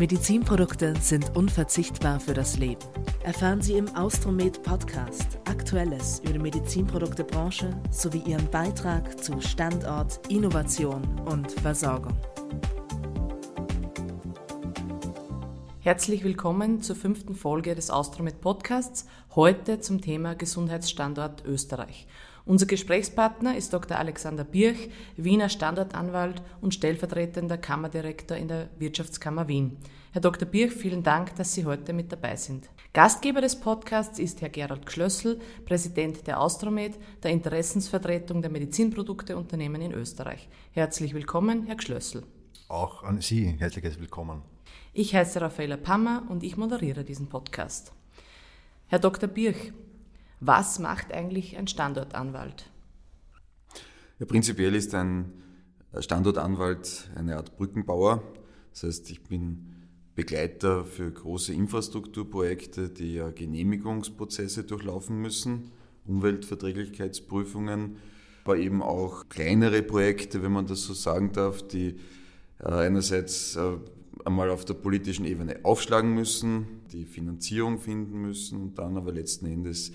Medizinprodukte sind unverzichtbar für das Leben. Erfahren Sie im Austromed Podcast Aktuelles über die Medizinproduktebranche sowie ihren Beitrag zu Standort, Innovation und Versorgung. Herzlich willkommen zur fünften Folge des Austromed Podcasts, heute zum Thema Gesundheitsstandort Österreich. Unser Gesprächspartner ist Dr. Alexander Birch, Wiener Standortanwalt und stellvertretender Kammerdirektor in der Wirtschaftskammer Wien. Herr Dr. Birch, vielen Dank, dass Sie heute mit dabei sind. Gastgeber des Podcasts ist Herr Gerald Gschlössl, Präsident der Austromed, der Interessensvertretung der Medizinprodukteunternehmen in Österreich. Herzlich willkommen, Herr Gschlössl. Auch an Sie herzliches Willkommen. Ich heiße Raffaella Pammer und ich moderiere diesen Podcast. Herr Dr. Birch, was macht eigentlich ein Standortanwalt? Ja, prinzipiell ist ein Standortanwalt eine Art Brückenbauer. Das heißt, ich bin Begleiter für große Infrastrukturprojekte, die ja Genehmigungsprozesse durchlaufen müssen, Umweltverträglichkeitsprüfungen, aber eben auch kleinere Projekte, wenn man das so sagen darf, die äh, einerseits äh, einmal auf der politischen Ebene aufschlagen müssen, die Finanzierung finden müssen und dann aber letzten Endes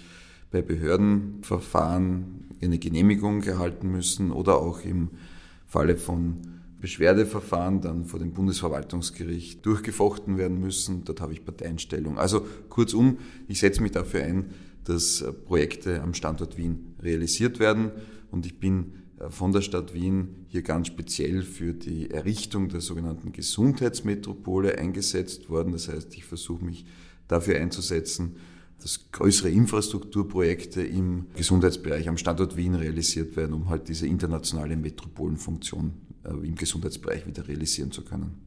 bei Behördenverfahren eine Genehmigung erhalten müssen oder auch im Falle von Beschwerdeverfahren dann vor dem Bundesverwaltungsgericht durchgefochten werden müssen. Dort habe ich Parteienstellung. Also kurzum, ich setze mich dafür ein, dass Projekte am Standort Wien realisiert werden und ich bin äh, von der Stadt Wien hier ganz speziell für die Errichtung der sogenannten Gesundheitsmetropole eingesetzt worden. Das heißt, ich versuche mich dafür einzusetzen, dass größere Infrastrukturprojekte im Gesundheitsbereich am Standort Wien realisiert werden, um halt diese internationale Metropolenfunktion äh, im Gesundheitsbereich wieder realisieren zu können.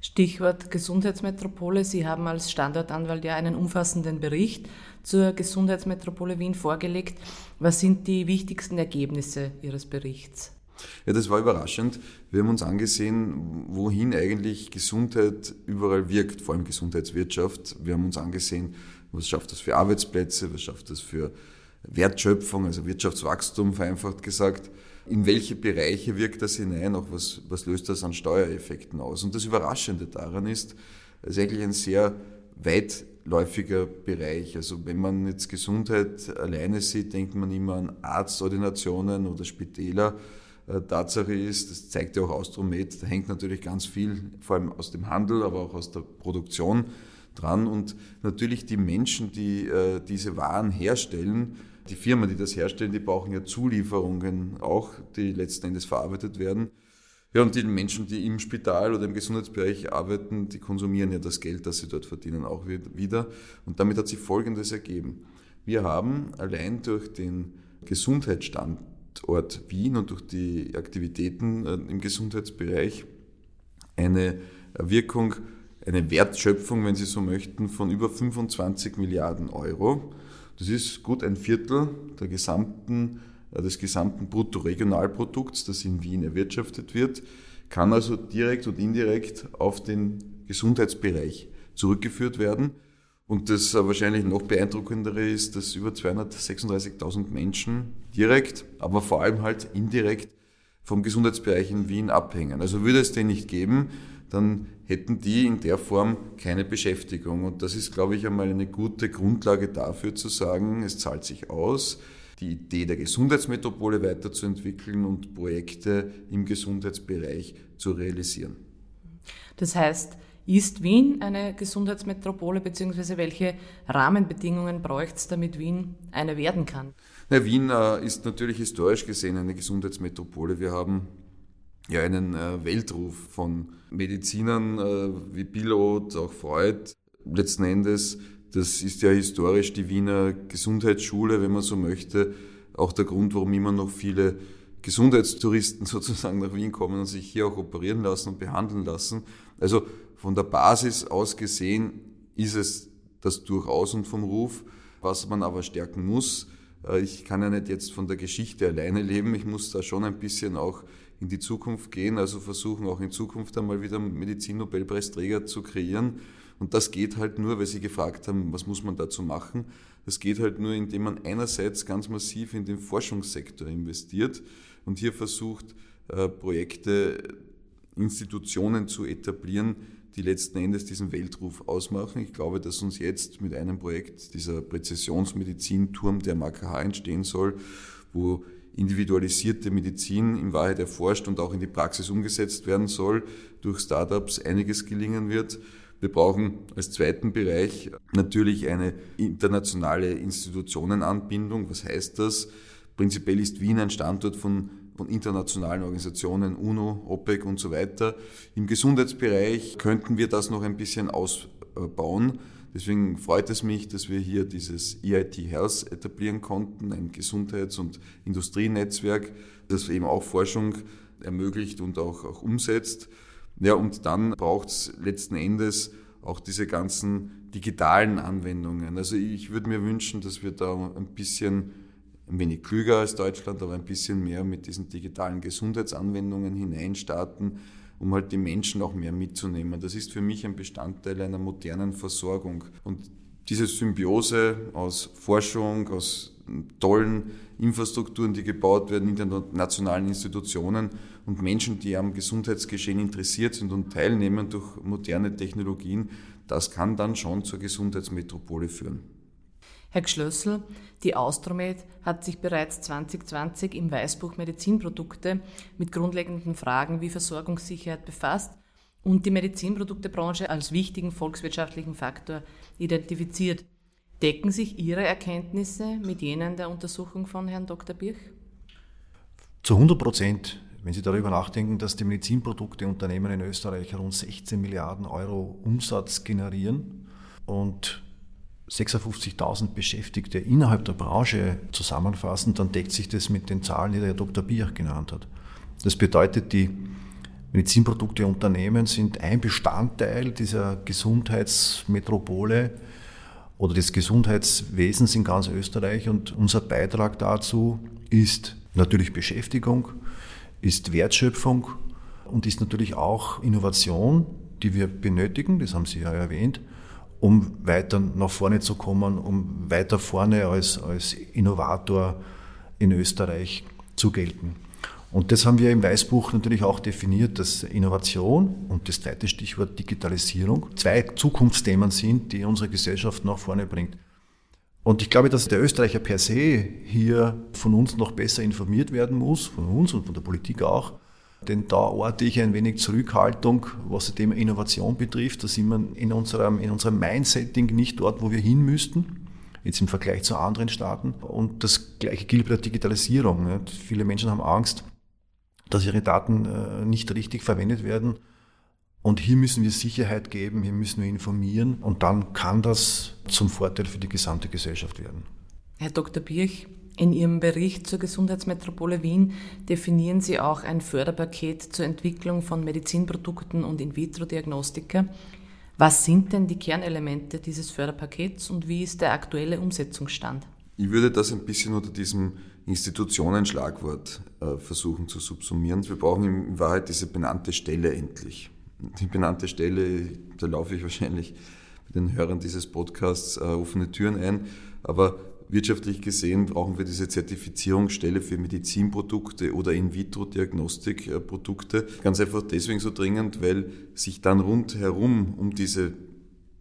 Stichwort Gesundheitsmetropole. Sie haben als Standortanwalt ja einen umfassenden Bericht zur Gesundheitsmetropole Wien vorgelegt. Was sind die wichtigsten Ergebnisse Ihres Berichts? Ja, das war überraschend. Wir haben uns angesehen, wohin eigentlich Gesundheit überall wirkt, vor allem Gesundheitswirtschaft. Wir haben uns angesehen, was schafft das für Arbeitsplätze? Was schafft das für Wertschöpfung, also Wirtschaftswachstum vereinfacht gesagt? In welche Bereiche wirkt das hinein? Auch was, was löst das an Steuereffekten aus? Und das Überraschende daran ist, es ist eigentlich ein sehr weitläufiger Bereich. Also wenn man jetzt Gesundheit alleine sieht, denkt man immer an Arztordinationen oder Spitäler. Äh, Tatsache ist, das zeigt ja auch Austromed, da hängt natürlich ganz viel, vor allem aus dem Handel, aber auch aus der Produktion dran. Und natürlich die Menschen, die äh, diese Waren herstellen, die Firmen, die das herstellen, die brauchen ja Zulieferungen auch, die letzten Endes verarbeitet werden. Ja, und die Menschen, die im Spital oder im Gesundheitsbereich arbeiten, die konsumieren ja das Geld, das sie dort verdienen, auch wieder. Und damit hat sich Folgendes ergeben. Wir haben allein durch den Gesundheitsstandort Wien und durch die Aktivitäten äh, im Gesundheitsbereich eine Wirkung eine Wertschöpfung, wenn Sie so möchten, von über 25 Milliarden Euro. Das ist gut ein Viertel der gesamten, äh, des gesamten Bruttoregionalprodukts, das in Wien erwirtschaftet wird, kann also direkt und indirekt auf den Gesundheitsbereich zurückgeführt werden. Und das wahrscheinlich noch beeindruckendere ist, dass über 236.000 Menschen direkt, aber vor allem halt indirekt vom Gesundheitsbereich in Wien abhängen. Also würde es den nicht geben, dann hätten die in der Form keine Beschäftigung. Und das ist, glaube ich, einmal eine gute Grundlage dafür zu sagen, es zahlt sich aus, die Idee der Gesundheitsmetropole weiterzuentwickeln und Projekte im Gesundheitsbereich zu realisieren. Das heißt, ist Wien eine Gesundheitsmetropole, beziehungsweise welche Rahmenbedingungen bräuchte es, damit Wien eine werden kann? Na, Wien äh, ist natürlich historisch gesehen eine Gesundheitsmetropole. Wir haben ja einen äh, Weltruf von Medizinern äh, wie Pilot, auch Freud. Letzten Endes, das ist ja historisch die Wiener Gesundheitsschule, wenn man so möchte, auch der Grund, warum immer noch viele Gesundheitstouristen sozusagen nach Wien kommen und sich hier auch operieren lassen und behandeln lassen. Also von der Basis aus gesehen ist es das durchaus und vom Ruf, was man aber stärken muss. Äh, ich kann ja nicht jetzt von der Geschichte alleine leben, ich muss da schon ein bisschen auch in die Zukunft gehen, also versuchen auch in Zukunft einmal wieder Medizin-Nobelpreisträger zu kreieren. Und das geht halt nur, weil Sie gefragt haben, was muss man dazu machen. Das geht halt nur, indem man einerseits ganz massiv in den Forschungssektor investiert und hier versucht, äh, Projekte, Institutionen zu etablieren, die letzten Endes diesen Weltruf ausmachen. Ich glaube, dass uns jetzt mit einem Projekt dieser Präzisionsmedizin-Turm der MAKH entstehen soll, wo individualisierte Medizin in Wahrheit erforscht und auch in die Praxis umgesetzt werden soll, durch Startups einiges gelingen wird. Wir brauchen als zweiten Bereich natürlich eine internationale Institutionenanbindung. Was heißt das? Prinzipiell ist Wien ein Standort von, von internationalen Organisationen, UNO, OPEC und so weiter. Im Gesundheitsbereich könnten wir das noch ein bisschen ausbauen. Deswegen freut es mich, dass wir hier dieses EIT Health etablieren konnten, ein Gesundheits- und Industrienetzwerk, das eben auch Forschung ermöglicht und auch, auch umsetzt. Ja, und dann braucht es letzten Endes auch diese ganzen digitalen Anwendungen. Also ich würde mir wünschen, dass wir da ein bisschen, ein wenig klüger als Deutschland, aber ein bisschen mehr mit diesen digitalen Gesundheitsanwendungen hineinstarten, um halt die Menschen auch mehr mitzunehmen. Das ist für mich ein Bestandteil einer modernen Versorgung. Und diese Symbiose aus Forschung, aus tollen Infrastrukturen, die gebaut werden, internationalen Institutionen und Menschen, die am Gesundheitsgeschehen interessiert sind und teilnehmen durch moderne Technologien, das kann dann schon zur Gesundheitsmetropole führen. Herr Gschlössl, die Austromed hat sich bereits 2020 im Weißbuch Medizinprodukte mit grundlegenden Fragen wie Versorgungssicherheit befasst und die Medizinproduktebranche als wichtigen volkswirtschaftlichen Faktor identifiziert. Decken sich Ihre Erkenntnisse mit jenen der Untersuchung von Herrn Dr. Birch? Zu 100 Prozent. Wenn Sie darüber nachdenken, dass die Medizinprodukteunternehmen in Österreich rund 16 Milliarden Euro Umsatz generieren und 56.000 Beschäftigte innerhalb der Branche zusammenfassen, dann deckt sich das mit den Zahlen, die der Dr. Birch genannt hat. Das bedeutet, die Medizinprodukteunternehmen sind ein Bestandteil dieser Gesundheitsmetropole oder des Gesundheitswesens in ganz Österreich. Und unser Beitrag dazu ist natürlich Beschäftigung, ist Wertschöpfung und ist natürlich auch Innovation, die wir benötigen, das haben Sie ja erwähnt, um weiter nach vorne zu kommen, um weiter vorne als, als Innovator in Österreich zu gelten. Und das haben wir im Weißbuch natürlich auch definiert, dass Innovation und das zweite Stichwort Digitalisierung zwei Zukunftsthemen sind, die unsere Gesellschaft nach vorne bringt. Und ich glaube, dass der Österreicher per se hier von uns noch besser informiert werden muss, von uns und von der Politik auch. Denn da orte ich ein wenig Zurückhaltung, was das Thema Innovation betrifft. Da sind wir in unserem, in unserem Mindsetting nicht dort, wo wir hin müssten jetzt im Vergleich zu anderen Staaten. Und das Gleiche gilt bei der Digitalisierung. Viele Menschen haben Angst, dass ihre Daten äh, nicht richtig verwendet werden. Und hier müssen wir Sicherheit geben, hier müssen wir informieren und dann kann das zum Vorteil für die gesamte Gesellschaft werden. Herr Dr. Birch, in Ihrem Bericht zur Gesundheitsmetropole Wien definieren Sie auch ein Förderpaket zur Entwicklung von Medizinprodukten und In-vitro-Diagnostika. Was sind denn die Kernelemente dieses Förderpakets und wie ist der aktuelle Umsetzungsstand? Ich würde das ein bisschen unter diesem Institutionenschlagwort äh, versuchen zu subsumieren. Wir brauchen in Wahrheit diese benannte Stelle endlich. Die benannte Stelle, da laufe ich wahrscheinlich den Hörern dieses Podcasts äh, offene Türen ein, aber wirtschaftlich gesehen brauchen wir diese Zertifizierungsstelle für Medizinprodukte oder In-vitro-Diagnostikprodukte. Ganz einfach deswegen so dringend, weil sich dann rundherum um diese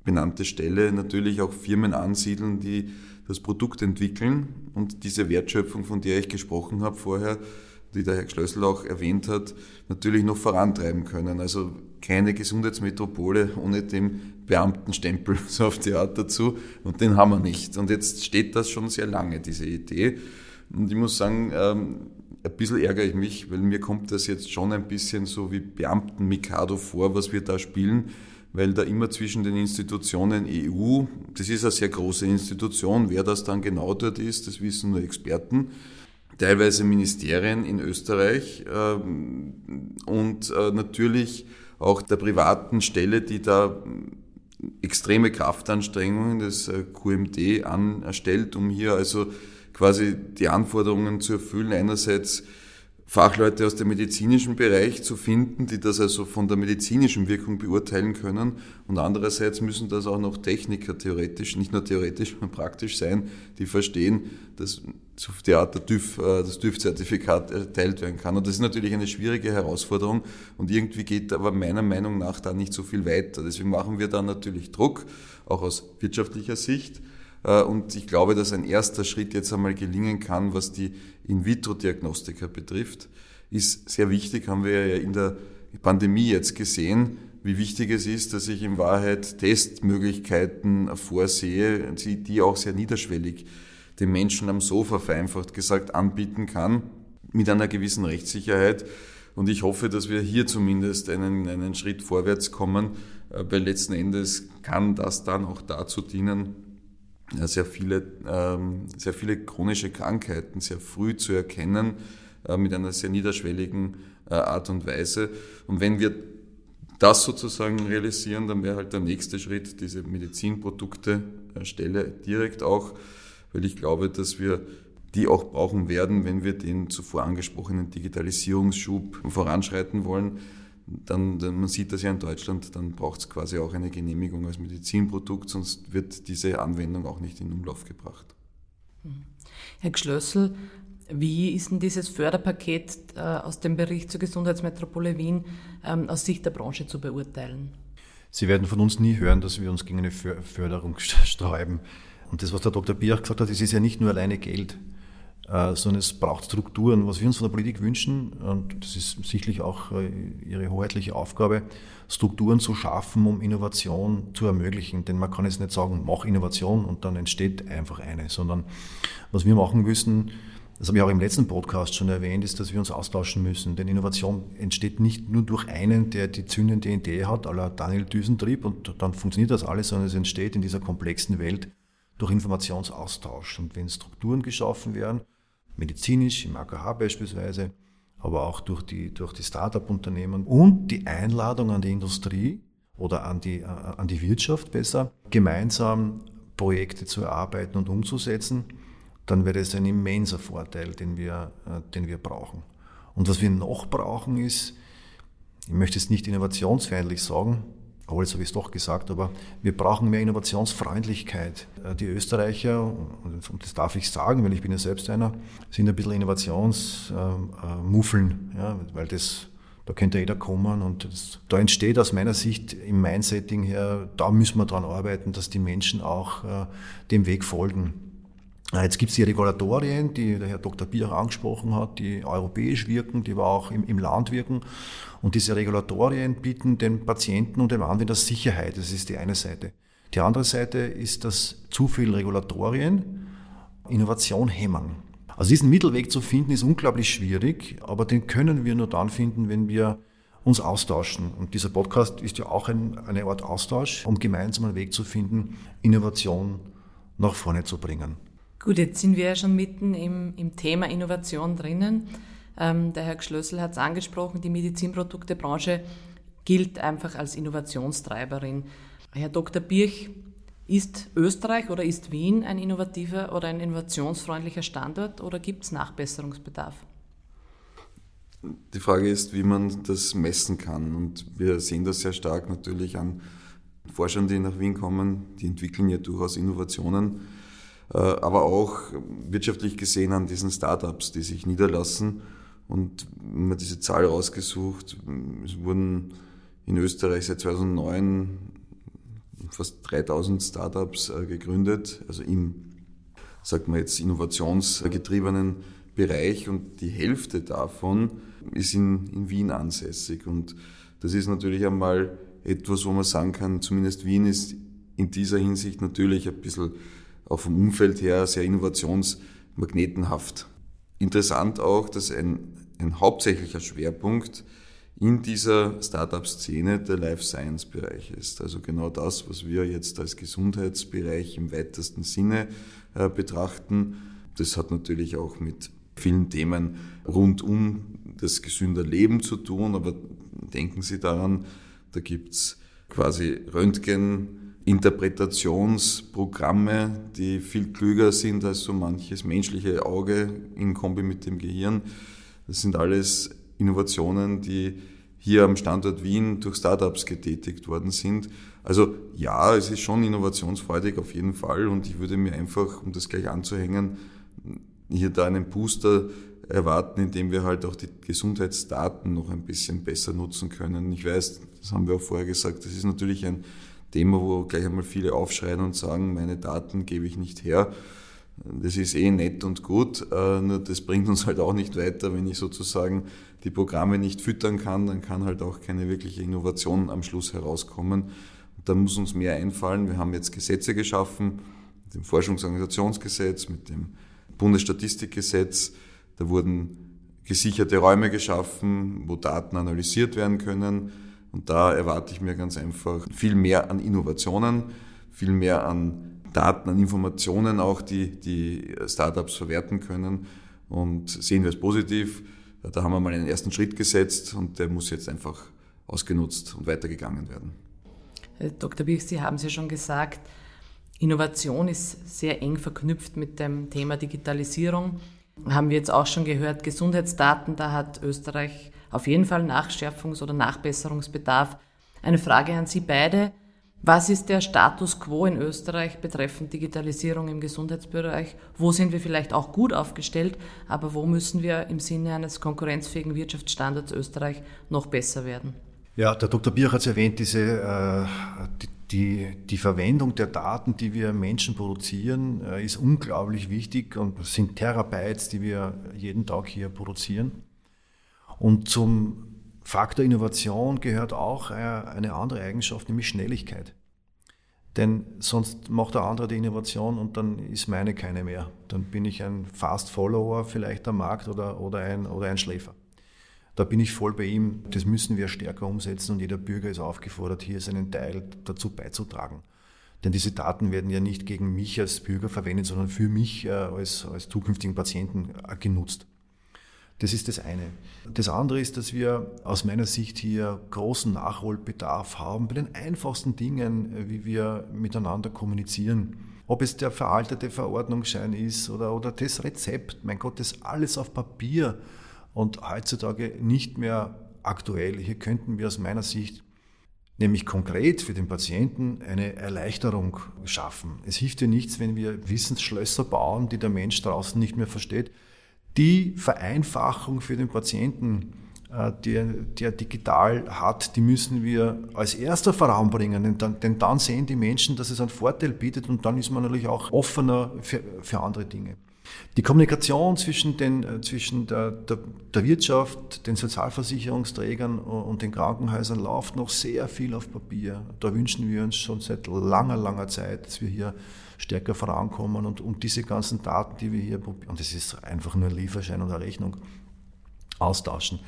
benannte Stelle natürlich auch Firmen ansiedeln, die das Produkt entwickeln und diese Wertschöpfung, von der ich gesprochen habe vorher, die der Herr Schlössl auch erwähnt hat, natürlich noch vorantreiben können. Also keine Gesundheitsmetropole ohne den Beamtenstempel so auf die Art dazu und den haben wir nicht. Und jetzt steht das schon sehr lange, diese Idee. Und ich muss sagen, ähm, ein bisschen ärgere ich mich, weil mir kommt das jetzt schon ein bisschen so wie Beamten-Mikado vor, was wir da spielen weil da immer zwischen den Institutionen EU, das ist eine sehr große Institution, wer das dann genau dort ist, das wissen nur Experten, teilweise Ministerien in Österreich ähm, und äh, natürlich auch der privaten Stelle, die da extreme Kraftanstrengungen des äh, QMD anstellt, um hier also quasi die Anforderungen zu erfüllen. Einerseits Fachleute aus dem medizinischen Bereich zu finden, die das also von der medizinischen Wirkung beurteilen können. Und andererseits müssen das auch noch Techniker theoretisch, nicht nur theoretisch, sondern praktisch sein, die verstehen, dass Art der TÜV, äh, das TÜV-Zertifikat erteilt werden kann. Und das ist natürlich eine schwierige Herausforderung und irgendwie geht aber meiner Meinung nach da nicht so viel weiter. Deswegen machen wir da natürlich Druck, auch aus wirtschaftlicher Sicht. Äh, und ich glaube, dass ein erster Schritt jetzt einmal gelingen kann, was die In-vitro-Diagnostika betrifft. Ist sehr wichtig, haben wir ja in der Pandemie jetzt gesehen, wie wichtig es ist, dass ich in Wahrheit Testmöglichkeiten vorsehe, die auch sehr niederschwellig den Menschen am Sofa vereinfacht gesagt anbieten kann, mit einer gewissen Rechtssicherheit. Und ich hoffe, dass wir hier zumindest einen, einen Schritt vorwärts kommen, äh, weil letzten Endes kann das dann auch dazu dienen, sehr viele, ähm, sehr viele chronische Krankheiten sehr früh zu erkennen, äh, mit einer sehr niederschwelligen äh, Art und Weise. Und wenn wir das sozusagen realisieren, dann wäre halt der nächste Schritt diese Medizinprodukte-Stelle direkt auch, weil ich glaube, dass wir die auch brauchen werden, wenn wir den zuvor angesprochenen Digitalisierungsschub voranschreiten wollen dann, dann, man sieht das ja in Deutschland, dann braucht es quasi auch eine Genehmigung als Medizinprodukt, sonst wird diese Anwendung auch nicht in Umlauf gebracht. Mhm. Herr Gschlössl, wie ist denn dieses Förderpaket äh, aus dem Bericht zur Gesundheitsmetropole Wien ähm, aus Sicht der Branche zu beurteilen? Sie werden von uns nie hören, dass wir uns gegen eine Förderung sträuben. Und das, was der Dr. Biach gesagt hat, das ist ja nicht nur alleine Geld. Äh, sondern es braucht Strukturen. Was wir uns von der Politik wünschen, und das ist sicherlich auch äh, ihre hoheitliche Aufgabe, Strukturen zu schaffen, um Innovation zu ermöglichen. Denn man kann jetzt nicht sagen, mach Innovation und dann entsteht einfach eine, sondern was wir machen müssen, das habe ich auch im letzten Podcast schon erwähnt, ist, dass wir uns austauschen müssen. Denn Innovation entsteht nicht nur durch einen, der die zündende Idee hat, aller Daniel Düsentrieb, und dann funktioniert das alles, sondern es entsteht in dieser komplexen Welt durch Informationsaustausch. Und wenn Strukturen geschaffen werden, medizinisch, im AKH beispielsweise, aber auch durch die, durch die Start-up-Unternehmen und die Einladung an die Industrie oder an die, äh, an die Wirtschaft besser, gemeinsam Projekte zu erarbeiten und umzusetzen, dann wäre es ein immenser Vorteil, den wir, äh, den wir brauchen. Und was wir noch brauchen ist, ich möchte es nicht innovationsfeindlich sagen, obwohl, jetzt habe ich es doch gesagt, aber wir brauchen mehr Innovationsfreundlichkeit. Äh, die Österreicher, und das darf ich sagen, weil ich bin ja selbst einer, sind ein bisschen Innovationsmuffeln, ja, weil das, da könnte jeder kommen und das, da entsteht aus meiner Sicht im Mindsetting her, da müssen wir dran arbeiten, dass die Menschen auch äh, dem Weg folgen. Äh, jetzt gibt es die Regulatorien, die der Herr Dr. Bier angesprochen hat, die europäisch wirken, die aber auch im, im Land wirken. Und diese Regulatorien bieten den Patienten und dem Anwender Sicherheit. Das ist die eine Seite. Die andere Seite ist, dass zu viel Regulatorien Innovation hemmen. Also diesen Mittelweg zu finden ist unglaublich schwierig, aber den können wir nur dann finden, wenn wir uns austauschen. Und dieser Podcast ist ja auch ein, eine Art Austausch, um gemeinsam einen Weg zu finden, Innovation nach vorne zu bringen. Gut, jetzt sind wir ja schon mitten im, im Thema Innovation drinnen. Ähm, der Herr Gschlössel hat es angesprochen, die Medizinproduktebranche gilt einfach als Innovationstreiberin. Herr Dr. Birch, ist Österreich oder ist Wien ein innovativer oder ein innovationsfreundlicher Standort oder gibt es Nachbesserungsbedarf? Die Frage ist, wie man das messen kann. Und wir sehen das sehr stark natürlich an Forschern, die nach Wien kommen. Die entwickeln ja durchaus Innovationen. Äh, aber auch wirtschaftlich gesehen an diesen Startups, die sich niederlassen und man hat diese Zahl rausgesucht, es wurden in Österreich seit 2009 fast 3000 Startups äh, gegründet, also im, sagt man jetzt, innovationsgetriebenen Bereich und die Hälfte davon ist in, in Wien ansässig. Und das ist natürlich einmal etwas, wo man sagen kann, zumindest Wien ist in dieser Hinsicht natürlich ein bisschen auch vom Umfeld her sehr innovationsmagnetenhaft. Interessant auch, dass ein, ein hauptsächlicher Schwerpunkt in dieser Startup-Szene der Life Science-Bereich ist. Also genau das, was wir jetzt als Gesundheitsbereich im weitesten Sinne äh, betrachten. Das hat natürlich auch mit vielen Themen rund um das gesünder Leben zu tun, aber denken Sie daran, da gibt's quasi Röntgen, Interpretationsprogramme, die viel klüger sind als so manches menschliche Auge in Kombi mit dem Gehirn. Das sind alles Innovationen, die hier am Standort Wien durch Startups getätigt worden sind. Also ja, es ist schon innovationsfreudig auf jeden Fall und ich würde mir einfach, um das gleich anzuhängen, hier da einen Booster erwarten, indem wir halt auch die Gesundheitsdaten noch ein bisschen besser nutzen können. Ich weiß, das haben wir auch vorher gesagt, das ist natürlich ein Thema, wo gleich einmal viele aufschreien und sagen, meine Daten gebe ich nicht her. Das ist eh nett und gut, äh, nur das bringt uns halt auch nicht weiter, wenn ich sozusagen die Programme nicht füttern kann, dann kann halt auch keine wirkliche Innovation am Schluss herauskommen. da muss uns mehr einfallen. Wir haben jetzt Gesetze geschaffen, mit dem Forschungsorganisationsgesetz, mit dem Bundesstatistikgesetz, da wurden gesicherte Räume geschaffen, wo Daten analysiert werden können. Und da erwarte ich mir ganz einfach viel mehr an Innovationen, viel mehr an Daten, an Informationen auch, die die Startups verwerten können. Und sehen wir es positiv. Da haben wir mal einen ersten Schritt gesetzt und der muss jetzt einfach ausgenutzt und weitergegangen werden. Herr Dr. Birch, Sie haben es ja schon gesagt, Innovation ist sehr eng verknüpft mit dem Thema Digitalisierung haben wir jetzt auch schon gehört, Gesundheitsdaten, da hat Österreich auf jeden Fall Nachschärfungs- oder Nachbesserungsbedarf. Eine Frage an Sie beide. Was ist der Status quo in Österreich betreffend Digitalisierung im Gesundheitsbereich? Wo sind wir vielleicht auch gut aufgestellt, aber wo müssen wir im Sinne eines konkurrenzfähigen Wirtschaftsstandards Österreich noch besser werden? Ja, der Dr. Bier hat es erwähnt, diese, äh, die, die, die, Verwendung der Daten, die wir Menschen produzieren, äh, ist unglaublich wichtig und sind Terabytes, die wir jeden Tag hier produzieren. Und zum Faktor Innovation gehört auch äh, eine andere Eigenschaft, nämlich Schnelligkeit. Denn sonst macht der andere die Innovation und dann ist meine keine mehr. Dann bin ich ein Fast Follower vielleicht am Markt oder, oder, ein, oder ein Schläfer. Da bin ich voll bei ihm. Das müssen wir stärker umsetzen und jeder Bürger ist aufgefordert, hier seinen Teil dazu beizutragen. Denn diese Daten werden ja nicht gegen mich als Bürger verwendet, sondern für mich äh, als, als zukünftigen Patienten äh, genutzt. Das ist das eine. Das andere ist, dass wir aus meiner Sicht hier großen Nachholbedarf haben bei den einfachsten Dingen, äh, wie wir miteinander kommunizieren. Ob es der veraltete Verordnungsschein ist oder, oder das Rezept, mein Gott, das alles auf Papier und heutzutage nicht mehr aktuell. Hier könnten wir aus meiner Sicht nämlich konkret für den Patienten eine Erleichterung schaffen. Es hilft ja nichts, wenn wir Wissensschlösser bauen, die der Mensch draußen nicht mehr versteht. Die Vereinfachung für den Patienten, äh, der, der digital hat, die müssen wir als erster voranbringen, denn dann, denn dann sehen die Menschen, dass es einen Vorteil bietet und dann ist man natürlich auch offener für, für andere Dinge. Die Kommunikation zwischen, den, äh, zwischen der, der, der, Wirtschaft, den Sozialversicherungsträgern und den Krankenhäusern läuft noch sehr viel auf Papier. Da wünschen wir uns schon seit langer, langer Zeit, dass wir hier stärker vorankommen und, und diese ganzen Daten, die wir hier, und das ist einfach nur ein Lieferschein oder Rechnung, austauschen.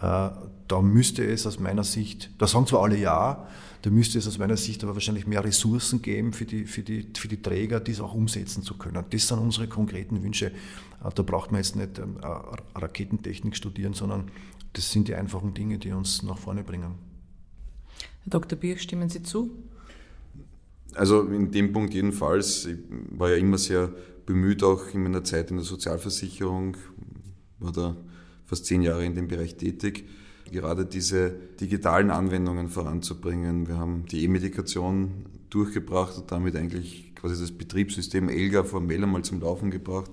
Äh, da müsste es aus meiner Sicht, da sagen zwar alle ja, da müsste es aus meiner Sicht aber wahrscheinlich mehr Ressourcen geben für die, für die, für die Träger, dies auch umsetzen zu können. Das sind unsere konkreten Wünsche. Äh, da braucht man jetzt nicht ähm, Raketentechnik studieren, sondern das sind die einfachen Dinge, die uns nach vorne bringen. Herr Dr. Birch, stimmen Sie zu? Also in dem Punkt jedenfalls. Ich war ja immer sehr bemüht, auch in meiner Zeit in der Sozialversicherung, war da fast zehn Jahre in dem Bereich tätig gerade diese digitalen Anwendungen voranzubringen. Wir haben die E-Medikation durchgebracht und damit eigentlich quasi das Betriebssystem ELGA formell einmal zum Laufen gebracht.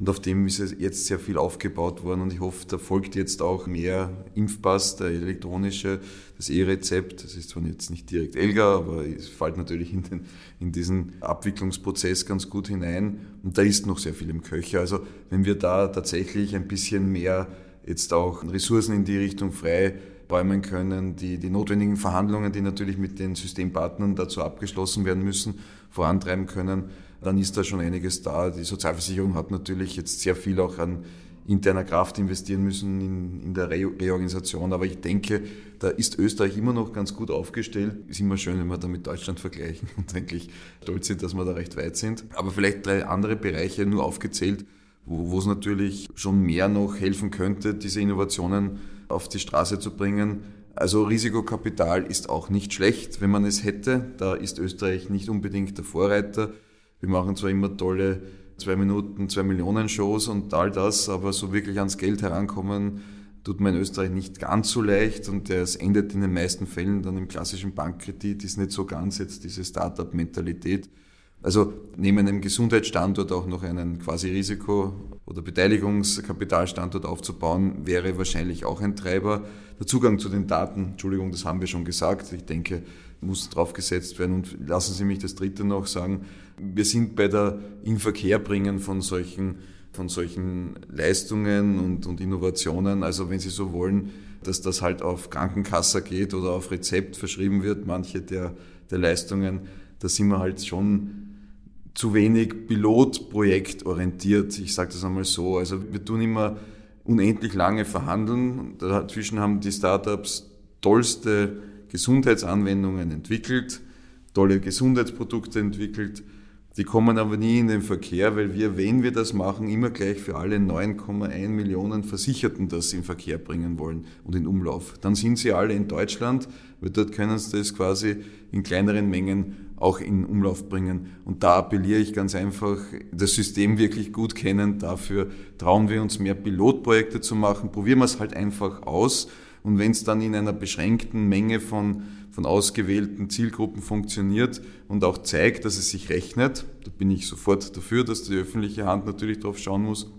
Und auf dem ist jetzt sehr viel aufgebaut worden und ich hoffe, da folgt jetzt auch mehr Impfpass, der elektronische, das E-Rezept. Das ist zwar jetzt nicht direkt ELGA, aber es fällt natürlich in, den, in diesen Abwicklungsprozess ganz gut hinein. Und da ist noch sehr viel im Köcher. Also wenn wir da tatsächlich ein bisschen mehr jetzt auch Ressourcen in die Richtung frei räumen können, die, die notwendigen Verhandlungen, die natürlich mit den Systempartnern dazu abgeschlossen werden müssen, vorantreiben können, dann ist da schon einiges da. Die Sozialversicherung hat natürlich jetzt sehr viel auch an interner Kraft investieren müssen in, in der Re Reorganisation. Aber ich denke, da ist Österreich immer noch ganz gut aufgestellt. Ist immer schön, wenn wir da mit Deutschland vergleichen und eigentlich stolz sind, dass wir da recht weit sind. Aber vielleicht drei andere Bereiche nur aufgezählt, wo, wo es natürlich schon mehr noch helfen könnte, diese Innovationen auf die Straße zu bringen. Also Risikokapital ist auch nicht schlecht, wenn man es hätte. Da ist Österreich nicht unbedingt der Vorreiter. Wir machen zwar immer tolle zwei Minuten, zwei Millionen Shows und all das, aber so wirklich ans Geld herankommen, tut man in Österreich nicht ganz so leicht und es endet in den meisten Fällen dann im klassischen Bankkredit, ist nicht so ganz jetzt diese Start-up-Mentalität. Also neben einem Gesundheitsstandort auch noch einen quasi Risiko- oder Beteiligungskapitalstandort aufzubauen, wäre wahrscheinlich auch ein Treiber. Der Zugang zu den Daten, Entschuldigung, das haben wir schon gesagt. Ich denke, muss drauf gesetzt werden. Und lassen Sie mich das Dritte noch sagen. Wir sind bei der Inverkehrbringen von solchen, von solchen Leistungen und, und Innovationen. Also wenn Sie so wollen, dass das halt auf Krankenkasse geht oder auf Rezept verschrieben wird, manche der, der Leistungen, da sind wir halt schon zu wenig pilotprojektorientiert. Ich sage das einmal so. Also wir tun immer unendlich lange verhandeln. Dazwischen haben die Startups tollste Gesundheitsanwendungen entwickelt, tolle Gesundheitsprodukte entwickelt. Die kommen aber nie in den Verkehr, weil wir, wenn wir das machen, immer gleich für alle 9,1 Millionen Versicherten das in Verkehr bringen wollen und in Umlauf. Dann sind sie alle in Deutschland, weil dort können sie das quasi in kleineren Mengen auch in Umlauf bringen. Und da appelliere ich ganz einfach, das System wirklich gut kennen. Dafür trauen wir uns mehr Pilotprojekte zu machen. Probieren wir es halt einfach aus. Und wenn es dann in einer beschränkten Menge von, von ausgewählten Zielgruppen funktioniert und auch zeigt, dass es sich rechnet, da bin ich sofort dafür, dass die öffentliche Hand natürlich drauf schauen muss,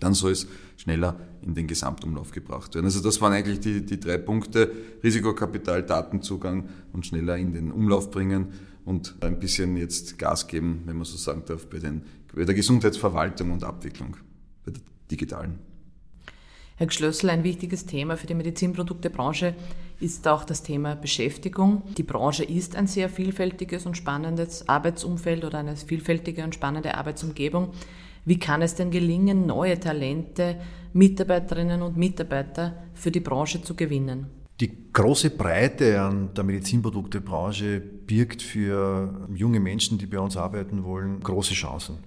dann soll es schneller in den Gesamtumlauf gebracht werden. Also das waren eigentlich die, die drei Punkte. Risikokapital, Datenzugang und schneller in den Umlauf bringen und ein bisschen jetzt Gas geben, wenn man so sagen darf, bei, den, bei der Gesundheitsverwaltung und Abwicklung, bei der digitalen. Herr Schlössl, ein wichtiges Thema für die Medizinproduktebranche ist auch das Thema Beschäftigung. Die Branche ist ein sehr vielfältiges und spannendes Arbeitsumfeld oder eine vielfältige und spannende Arbeitsumgebung. Wie kann es denn gelingen, neue Talente, Mitarbeiterinnen und Mitarbeiter für die Branche zu gewinnen? Die große Breite an der Medizinproduktebranche birgt für junge Menschen, die bei uns arbeiten wollen, große Chancen.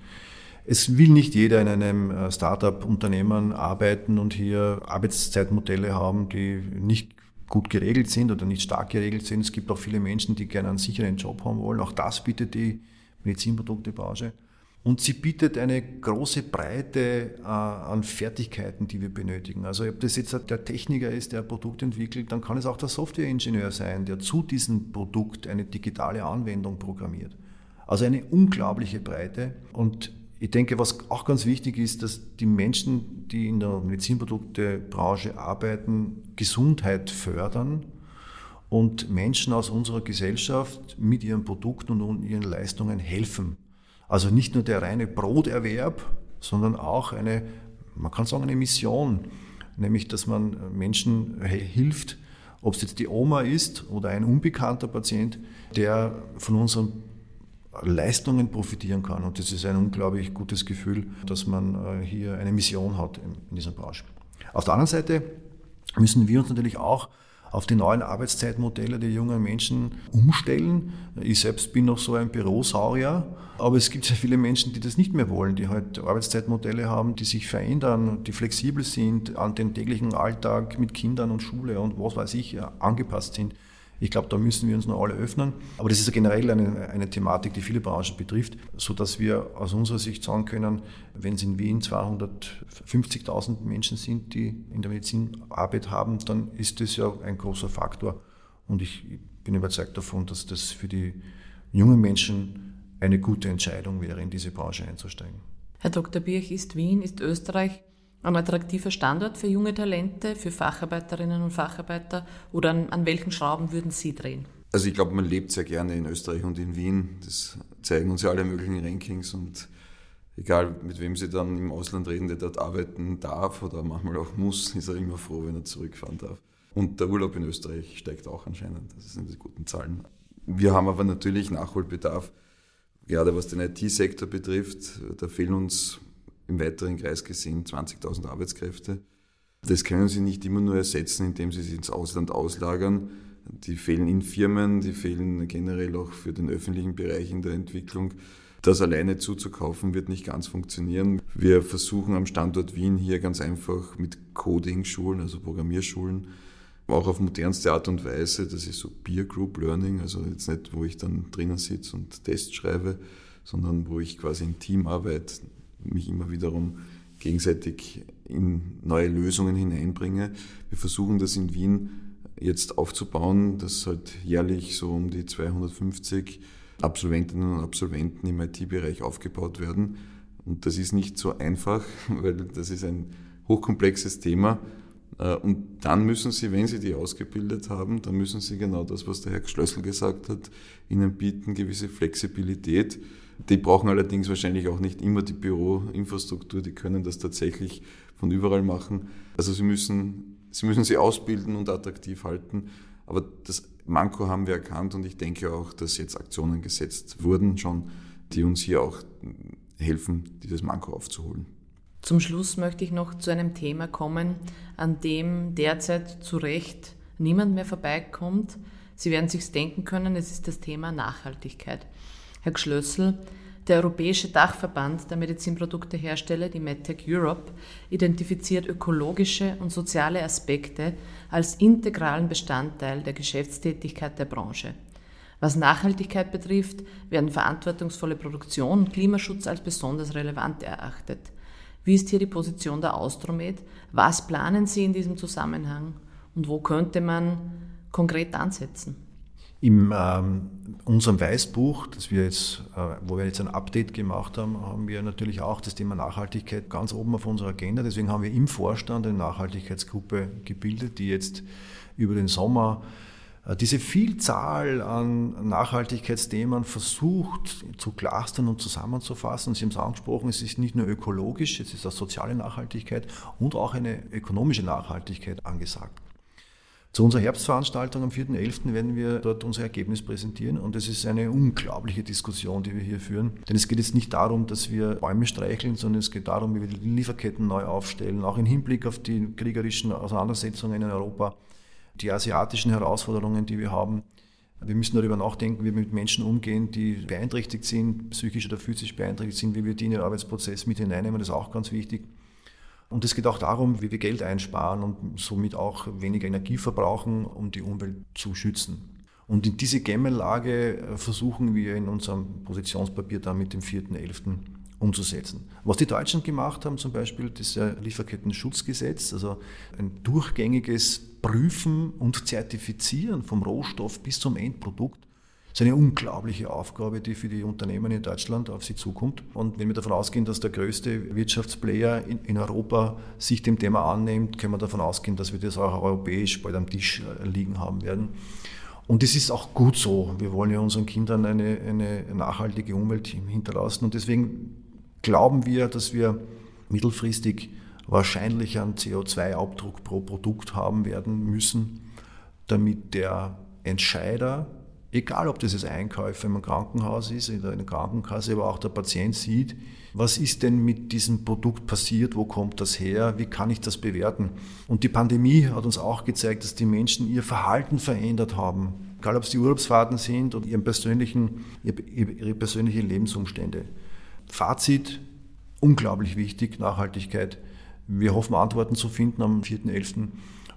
Es will nicht jeder in einem äh, Startup-Unternehmen arbeiten und hier Arbeitszeitmodelle haben, die nicht gut geregelt sind oder nicht stark geregelt sind. Es gibt auch viele Menschen, die gerne einen sicheren Job haben wollen. Auch das bietet die Medizinproduktebranche. Und sie bietet eine große Breite äh, an Fertigkeiten, die wir benötigen. Also ob das jetzt der Techniker ist, der ein Produkt entwickelt, dann kann es auch der Softwareingenieur sein, der zu diesem Produkt eine digitale Anwendung programmiert. Also eine unglaubliche Breite. Und ich denke, was auch ganz wichtig ist, dass die Menschen, die in der Medizinproduktebranche arbeiten, Gesundheit fördern und Menschen aus unserer Gesellschaft mit ihren Produkten und ihren Leistungen helfen. Also nicht nur der reine Broterwerb, sondern auch eine, man kann sagen, eine Mission, nämlich dass man Menschen hilft, ob es jetzt die Oma ist oder ein unbekannter Patient, der von unseren Leistungen profitieren kann. Und das ist ein unglaublich gutes Gefühl, dass man äh, hier eine Mission hat in dieser Branche. Auf der anderen Seite müssen wir uns natürlich auch auf die neuen Arbeitszeitmodelle der jungen Menschen umstellen. Ich selbst bin noch so ein Bürosaurier, aber es gibt sehr viele Menschen, die das nicht mehr wollen, die halt Arbeitszeitmodelle haben, die sich verändern, die flexibel sind, an den täglichen Alltag mit Kindern und Schule und was weiß ich angepasst sind. Ich glaube, da müssen wir uns noch alle öffnen. Aber das ist ja generell eine, eine Thematik, die viele Branchen betrifft, sodass wir aus unserer Sicht sagen können, wenn es in Wien 250.000 Menschen sind, die in der Medizin Arbeit haben, dann ist das ja ein großer Faktor. Und ich bin überzeugt davon, dass das für die jungen Menschen eine gute Entscheidung wäre, in diese Branche einzusteigen. Herr Dr. Birch, ist Wien, ist Österreich ein attraktiver Standort für junge Talente, für Facharbeiterinnen und Facharbeiter oder an, an welchen Schrauben würden Sie drehen? Also ich glaube, man lebt sehr gerne in Österreich und in Wien. Das zeigen uns ja alle möglichen Rankings und egal mit wem Sie dann im Ausland reden, der dort arbeiten darf oder manchmal auch muss, ist er immer froh, wenn er zurückfahren darf. Und der Urlaub in Österreich steigt auch anscheinend. Das sind die guten Zahlen. Wir haben aber natürlich Nachholbedarf. Gerade was den IT-Sektor betrifft, da fehlen uns im weiteren Kreis gesehen 20.000 Arbeitskräfte. Das können Sie nicht immer nur ersetzen, indem Sie sie ins Ausland auslagern. Die fehlen in Firmen, die fehlen generell auch für den öffentlichen Bereich in der Entwicklung. Das alleine zuzukaufen wird nicht ganz funktionieren. Wir versuchen am Standort Wien hier ganz einfach mit Coding-Schulen, also Programmierschulen, auch auf modernste Art und Weise, das ist so Peer Group Learning, also jetzt nicht, wo ich dann drinnen sitze und Tests schreibe, sondern wo ich quasi im Team arbeite, mich immer wiederum gegenseitig in neue Lösungen hineinbringe. Wir versuchen das in Wien jetzt aufzubauen, dass halt jährlich so um die 250 Absolventinnen und Absolventen im IT-Bereich aufgebaut werden. Und das ist nicht so einfach, weil das ist ein hochkomplexes Thema. Äh, und dann müssen Sie, wenn Sie die ausgebildet haben, dann müssen Sie genau das, was der Herr Schlössel gesagt hat, Ihnen bieten, gewisse Flexibilität. Die brauchen allerdings wahrscheinlich auch nicht immer die Büroinfrastruktur, die können das tatsächlich von überall machen. Also Sie müssen, Sie müssen sie ausbilden und attraktiv halten. Aber das Manko haben wir erkannt und ich denke auch, dass jetzt Aktionen gesetzt wurden schon, die uns hier auch helfen, dieses Manko aufzuholen. Zum Schluss möchte ich noch zu einem Thema kommen, an dem derzeit zu Recht niemand mehr vorbeikommt. Sie werden sich denken können, es ist das Thema Nachhaltigkeit. Herr Gschlössl, der Europäische Dachverband der Medizinproduktehersteller, die MedTech Europe, identifiziert ökologische und soziale Aspekte als integralen Bestandteil der Geschäftstätigkeit der Branche. Was Nachhaltigkeit betrifft, werden verantwortungsvolle Produktion und Klimaschutz als besonders relevant erachtet. Wie ist hier die Position der Austromed? Was planen Sie in diesem Zusammenhang und wo könnte man konkret ansetzen? In ähm, unserem Weißbuch, das wir jetzt, äh, wo wir jetzt ein Update gemacht haben, haben wir natürlich auch das Thema Nachhaltigkeit ganz oben auf unserer Agenda. Deswegen haben wir im Vorstand eine Nachhaltigkeitsgruppe gebildet, die jetzt über den Sommer äh, diese Vielzahl an Nachhaltigkeitsthemen versucht zu clustern und zusammenzufassen. Sie haben es angesprochen, es ist nicht nur ökologisch, es ist auch soziale Nachhaltigkeit und auch eine ökonomische Nachhaltigkeit angesagt. Zu unserer Herbstveranstaltung am 4.11. werden wir dort unser Ergebnis präsentieren und es ist eine unglaubliche Diskussion, die wir hier führen. Denn es geht jetzt nicht darum, dass wir Bäume streicheln, sondern es geht darum, wie wir die Lieferketten neu aufstellen, auch im Hinblick auf die kriegerischen Auseinandersetzungen in Europa die asiatischen Herausforderungen, die wir haben. Wir müssen darüber nachdenken, wie wir mit Menschen umgehen, die beeinträchtigt sind, psychisch oder physisch beeinträchtigt sind, wie wir die in den Arbeitsprozess mit hineinnehmen, das ist auch ganz wichtig. Und es geht auch darum, wie wir Geld einsparen und somit auch weniger Energie verbrauchen, um die Umwelt zu schützen. Und in diese Gemengelage äh, versuchen wir in unserem Positionspapier dann mit dem 4.11 umzusetzen. Was die Deutschen gemacht haben, zum Beispiel das Lieferketten-Schutzgesetz, also ein durchgängiges Prüfen und Zertifizieren vom Rohstoff bis zum Endprodukt, ist eine unglaubliche Aufgabe, die für die Unternehmen in Deutschland auf sie zukommt. Und wenn wir davon ausgehen, dass der größte Wirtschaftsplayer in, in Europa sich dem Thema annimmt, können wir davon ausgehen, dass wir das auch europäisch bald am Tisch äh, liegen haben werden. Und es ist auch gut so. Wir wollen ja unseren Kindern eine, eine nachhaltige Umwelt hinterlassen. Und deswegen glauben wir, dass wir mittelfristig wahrscheinlich einen CO2-Abdruck pro Produkt haben werden müssen, damit der Entscheider, egal ob das jetzt Einkäufer im Krankenhaus ist in der Krankenkasse, aber auch der Patient sieht, was ist denn mit diesem Produkt passiert, wo kommt das her, wie kann ich das bewerten. Und die Pandemie hat uns auch gezeigt, dass die Menschen ihr Verhalten verändert haben, egal ob es die Urlaubsfahrten sind oder ihren persönlichen, ihre persönlichen Lebensumstände. Fazit, unglaublich wichtig, Nachhaltigkeit. Wir hoffen, Antworten zu finden am 4.11.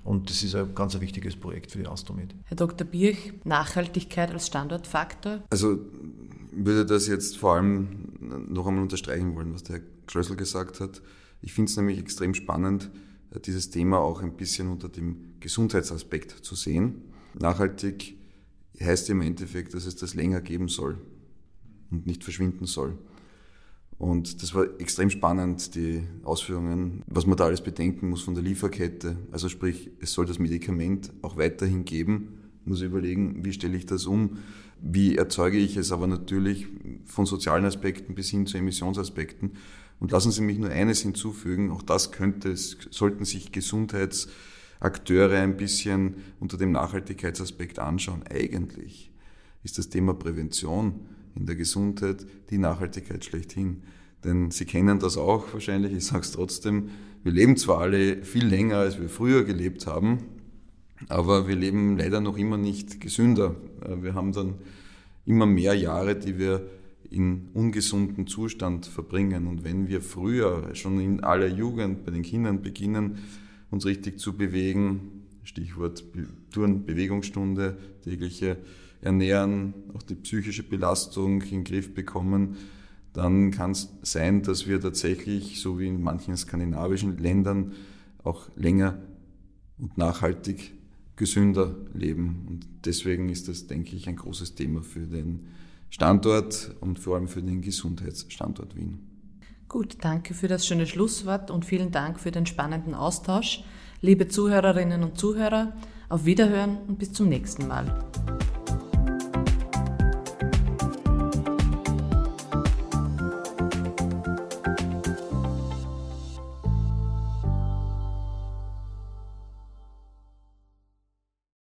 Und das ist ein ganz wichtiges Projekt für die Astromed. Herr Dr. Birch, Nachhaltigkeit als Standortfaktor? Also ich würde das jetzt vor allem noch einmal unterstreichen wollen, was der Herr Schlössel gesagt hat. Ich finde es nämlich extrem spannend, dieses Thema auch ein bisschen unter dem Gesundheitsaspekt zu sehen. Nachhaltig heißt im Endeffekt, dass es das länger geben soll und nicht verschwinden soll. Und das war extrem spannend, die Ausführungen, was man da alles bedenken muss von der Lieferkette. Also sprich, es soll das Medikament auch weiterhin geben. Ich muss überlegen, wie stelle ich das um? Wie erzeuge ich es aber natürlich von sozialen Aspekten bis hin zu Emissionsaspekten? Und lassen Sie mich nur eines hinzufügen, auch das könnte, sollten sich Gesundheitsakteure ein bisschen unter dem Nachhaltigkeitsaspekt anschauen. Eigentlich ist das Thema Prävention in der Gesundheit die Nachhaltigkeit schlechthin. Denn Sie kennen das auch wahrscheinlich, ich sage es trotzdem, wir leben zwar alle viel länger, als wir früher gelebt haben, aber wir leben leider noch immer nicht gesünder. Äh, wir haben dann immer mehr Jahre, die wir in ungesunden Zustand verbringen. Und wenn wir früher, schon in aller Jugend, bei den Kindern beginnen, uns richtig zu bewegen, Stichwort Touren, Bewegungsstunde, tägliche ernähren, auch die psychische Belastung in den Griff bekommen, dann kann es sein, dass wir tatsächlich, so wie in manchen skandinavischen Ländern, auch länger und nachhaltig gesünder leben. Und deswegen ist das, denke ich, ein großes Thema für den Standort und vor allem für den Gesundheitsstandort Wien. Gut, danke für das schöne Schlusswort und vielen Dank für den spannenden Austausch. Liebe Zuhörerinnen und Zuhörer, auf Wiederhören und bis zum nächsten Mal.